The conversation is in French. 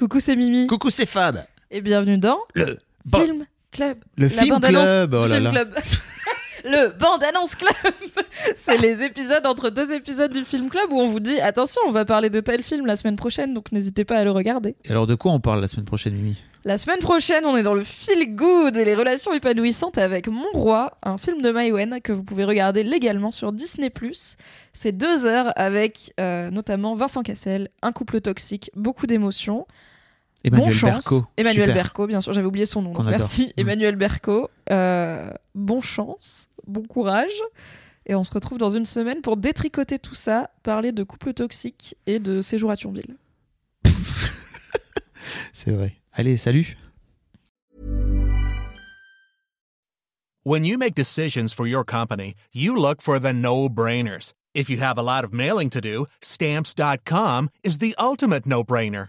Coucou, c'est Mimi. Coucou, c'est Fab. Et bienvenue dans Le Film Club. Le La Film Club, oh là Film là. Club. Le Bande Annonce Club. C'est les épisodes entre deux épisodes du Film Club où on vous dit attention, on va parler de tel film la semaine prochaine, donc n'hésitez pas à le regarder. Et alors, de quoi on parle la semaine prochaine, Mimi? La semaine prochaine, on est dans le feel good et les relations épanouissantes avec Mon Roi, un film de Maïwen que vous pouvez regarder légalement sur Disney+. C'est deux heures avec euh, notamment Vincent Cassel, un couple toxique, beaucoup d'émotions. Emmanuel bon chance. Berco. Emmanuel Super. Berco, bien sûr, j'avais oublié son nom. Adore. merci, Mm. Emmanuel Berco. Euh, bon chance, bon courage. Et on se retrouve dans une semaine pour détricoter tout ça, parler de couple toxique et de séjour à Thionville. C'est vrai. Allez, salut. When you make decisions for your company, you look for the no-brainers. If you have a lot of mailing to do, stamps.com is the ultimate no-brainer.